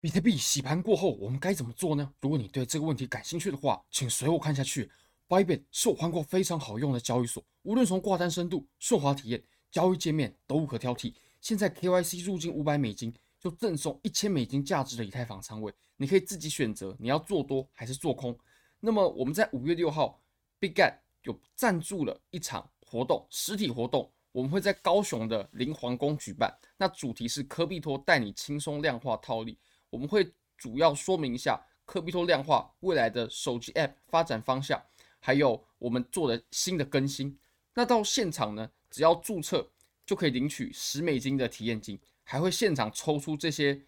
比特币洗盘过后，我们该怎么做呢？如果你对这个问题感兴趣的话，请随我看下去。Bybit 是我换过非常好用的交易所，无论从挂单深度、顺滑体验、交易界面都无可挑剔。现在 KYC 入金五百美金，就赠送一千美金价值的以太坊仓位，你可以自己选择你要做多还是做空。那么我们在五月六号，Bitget 有赞助了一场活动，实体活动。我们会在高雄的林皇宫举办，那主题是科币托带你轻松量化套利。我们会主要说明一下科比托量化未来的手机 App 发展方向，还有我们做的新的更新。那到现场呢，只要注册就可以领取十美金的体验金，还会现场抽出这些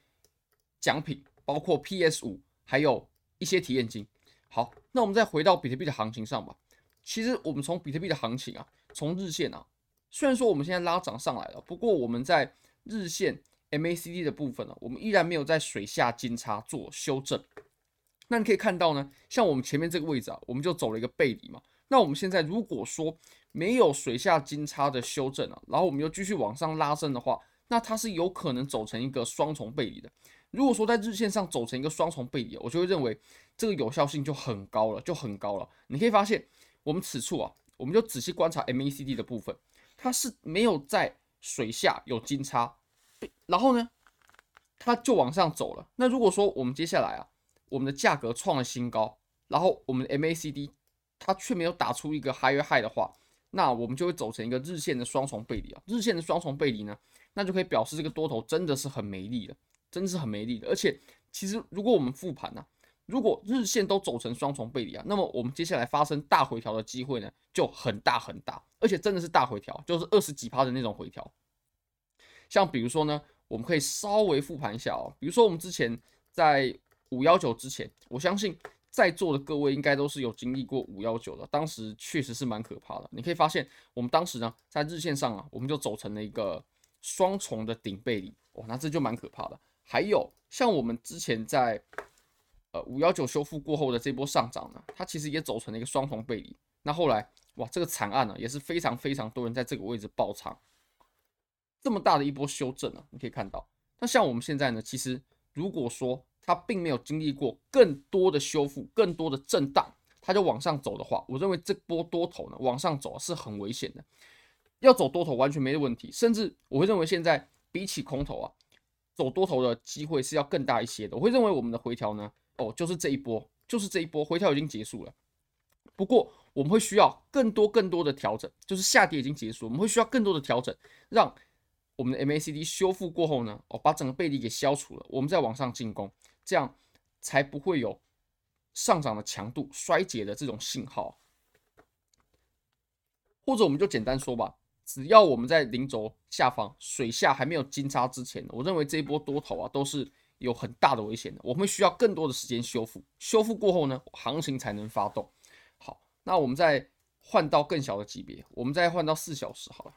奖品，包括 PS 五，还有一些体验金。好，那我们再回到比特币的行情上吧。其实我们从比特币的行情啊，从日线啊。虽然说我们现在拉涨上来了，不过我们在日线 MACD 的部分呢，我们依然没有在水下金叉做修正。那你可以看到呢，像我们前面这个位置啊，我们就走了一个背离嘛。那我们现在如果说没有水下金叉的修正啊，然后我们又继续往上拉升的话，那它是有可能走成一个双重背离的。如果说在日线上走成一个双重背离，我就会认为这个有效性就很高了，就很高了。你可以发现，我们此处啊，我们就仔细观察 MACD 的部分。它是没有在水下有金叉，然后呢，它就往上走了。那如果说我们接下来啊，我们的价格创了新高，然后我们的 MACD 它却没有打出一个 High high 的话，那我们就会走成一个日线的双重背离啊。日线的双重背离呢，那就可以表示这个多头真的是很没力的，真的是很没力的。而且其实如果我们复盘呢、如果日线都走成双重背离啊，那么我们接下来发生大回调的机会呢就很大很大，而且真的是大回调，就是二十几趴的那种回调。像比如说呢，我们可以稍微复盘一下哦，比如说我们之前在五幺九之前，我相信在座的各位应该都是有经历过五幺九的，当时确实是蛮可怕的。你可以发现，我们当时呢在日线上啊，我们就走成了一个双重的顶背离，哇，那这就蛮可怕的。还有像我们之前在呃，五幺九修复过后的这波上涨呢，它其实也走成了一个双重背离。那后来，哇，这个惨案呢，也是非常非常多人在这个位置爆仓。这么大的一波修正呢，你可以看到。那像我们现在呢，其实如果说它并没有经历过更多的修复、更多的震荡，它就往上走的话，我认为这波多头呢往上走是很危险的。要走多头完全没问题，甚至我会认为现在比起空头啊，走多头的机会是要更大一些的。我会认为我们的回调呢。哦，就是这一波，就是这一波回调已经结束了。不过我们会需要更多更多的调整，就是下跌已经结束，我们会需要更多的调整，让我们的 MACD 修复过后呢，哦，把整个背离给消除了，我们再往上进攻，这样才不会有上涨的强度衰竭的这种信号。或者我们就简单说吧，只要我们在零轴下方水下还没有金叉之前，我认为这一波多头啊都是。有很大的危险的，我们需要更多的时间修复，修复过后呢，行情才能发动。好，那我们再换到更小的级别，我们再换到四小时好了。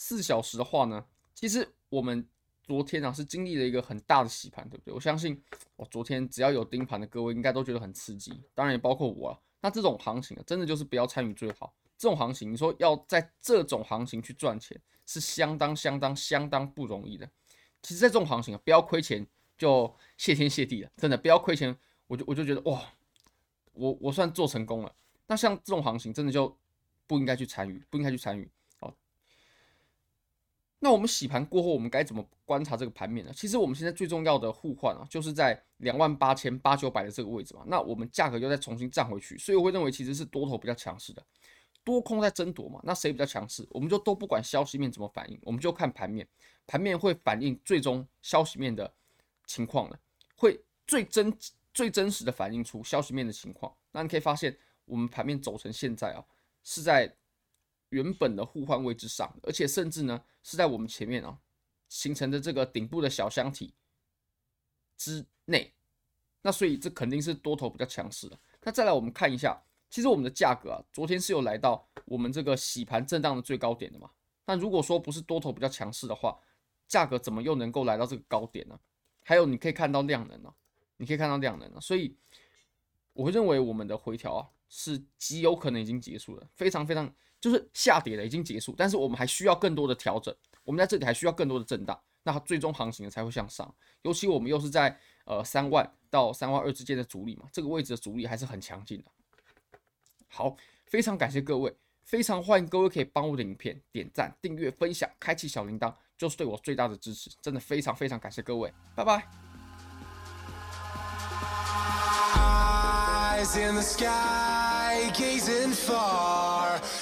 四小时的话呢，其实我们昨天啊是经历了一个很大的洗盘，对不对？我相信我昨天只要有盯盘的各位，应该都觉得很刺激，当然也包括我啊。那这种行情啊，真的就是不要参与最好。这种行情，你说要在这种行情去赚钱，是相当相当相当不容易的。其实，在这种行情啊，不要亏钱就谢天谢地了，真的不要亏钱，我就我就觉得哇，我我算做成功了。那像这种行情，真的就不应该去参与，不应该去参与。那我们洗盘过后，我们该怎么观察这个盘面呢？其实我们现在最重要的互换啊，就是在两万八千八九百的这个位置嘛。那我们价格又再重新站回去，所以我会认为其实是多头比较强势的。多空在争夺嘛，那谁比较强势？我们就都不管消息面怎么反应，我们就看盘面，盘面会反映最终消息面的情况的，会最真最真实的反映出消息面的情况。那你可以发现，我们盘面走成现在啊，是在原本的互换位置上，而且甚至呢是在我们前面啊形成的这个顶部的小箱体之内。那所以这肯定是多头比较强势的。那再来我们看一下。其实我们的价格啊，昨天是有来到我们这个洗盘震荡的最高点的嘛。那如果说不是多头比较强势的话，价格怎么又能够来到这个高点呢？还有你可以看到量能啊，你可以看到量能啊，所以我会认为我们的回调啊是极有可能已经结束了，非常非常就是下跌了已经结束，但是我们还需要更多的调整，我们在这里还需要更多的震荡，那最终行情才会向上。尤其我们又是在呃三万到三万二之间的阻力嘛，这个位置的阻力还是很强劲的。好，非常感谢各位，非常欢迎各位可以帮我的影片点赞、订阅、分享、开启小铃铛，就是对我最大的支持，真的非常非常感谢各位，拜拜。In the sky, gazing far.